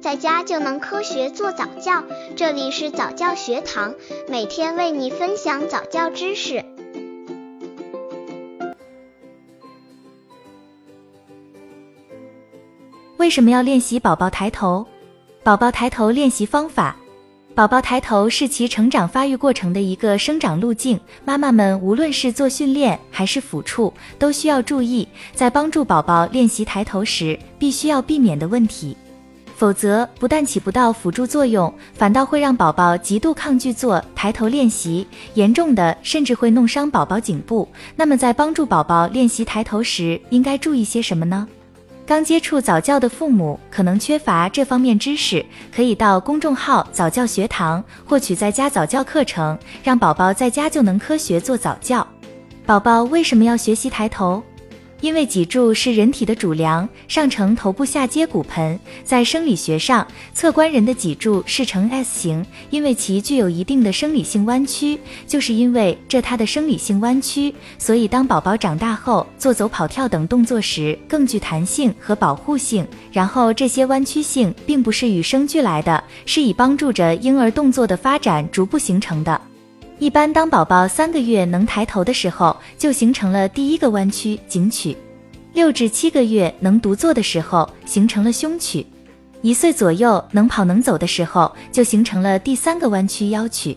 在家就能科学做早教。这里是早教学堂，每天为你分享早教知识。为什么要练习宝宝抬头？宝宝抬头练习方法。宝宝抬头是其成长发育过程的一个生长路径，妈妈们无论是做训练还是抚触，都需要注意，在帮助宝宝练习抬头时，必须要避免的问题，否则不但起不到辅助作用，反倒会让宝宝极度抗拒做抬头练习，严重的甚至会弄伤宝宝颈部。那么在帮助宝宝练习抬头时，应该注意些什么呢？刚接触早教的父母可能缺乏这方面知识，可以到公众号早教学堂获取在家早教课程，让宝宝在家就能科学做早教。宝宝为什么要学习抬头？因为脊柱是人体的主梁，上承头部，下接骨盆。在生理学上，侧观人的脊柱是呈 S 型，因为其具有一定的生理性弯曲。就是因为这它的生理性弯曲，所以当宝宝长大后做走、跑、跳等动作时更具弹性和保护性。然后这些弯曲性并不是与生俱来的，是以帮助着婴儿动作的发展逐步形成的。一般当宝宝三个月能抬头的时候，就形成了第一个弯曲颈曲；六至七个月能独坐的时候，形成了胸曲；一岁左右能跑能走的时候，就形成了第三个弯曲腰曲。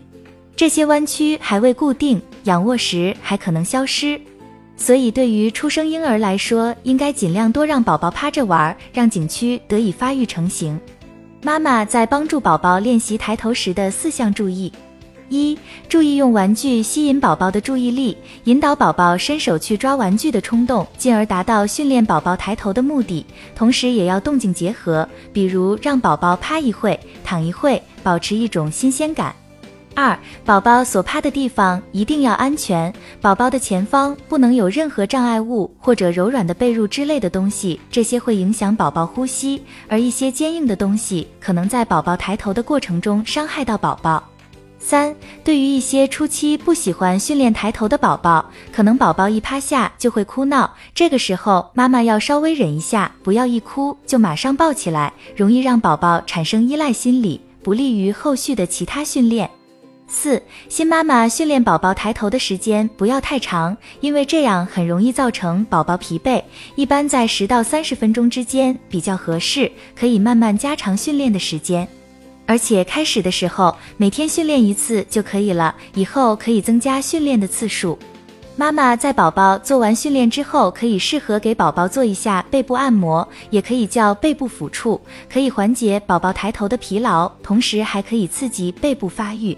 这些弯曲还未固定，仰卧时还可能消失。所以对于出生婴儿来说，应该尽量多让宝宝趴着玩，让颈区得以发育成型。妈妈在帮助宝宝练习抬头时的四项注意。一、注意用玩具吸引宝宝的注意力，引导宝宝伸手去抓玩具的冲动，进而达到训练宝宝抬头的目的。同时，也要动静结合，比如让宝宝趴一会、躺一会，保持一种新鲜感。二、宝宝所趴的地方一定要安全，宝宝的前方不能有任何障碍物或者柔软的被褥之类的东西，这些会影响宝宝呼吸，而一些坚硬的东西可能在宝宝抬头的过程中伤害到宝宝。三，对于一些初期不喜欢训练抬头的宝宝，可能宝宝一趴下就会哭闹，这个时候妈妈要稍微忍一下，不要一哭就马上抱起来，容易让宝宝产生依赖心理，不利于后续的其他训练。四，新妈妈训练宝宝抬头的时间不要太长，因为这样很容易造成宝宝疲惫，一般在十到三十分钟之间比较合适，可以慢慢加长训练的时间。而且开始的时候每天训练一次就可以了，以后可以增加训练的次数。妈妈在宝宝做完训练之后，可以适合给宝宝做一下背部按摩，也可以叫背部抚触，可以缓解宝宝抬头的疲劳，同时还可以刺激背部发育。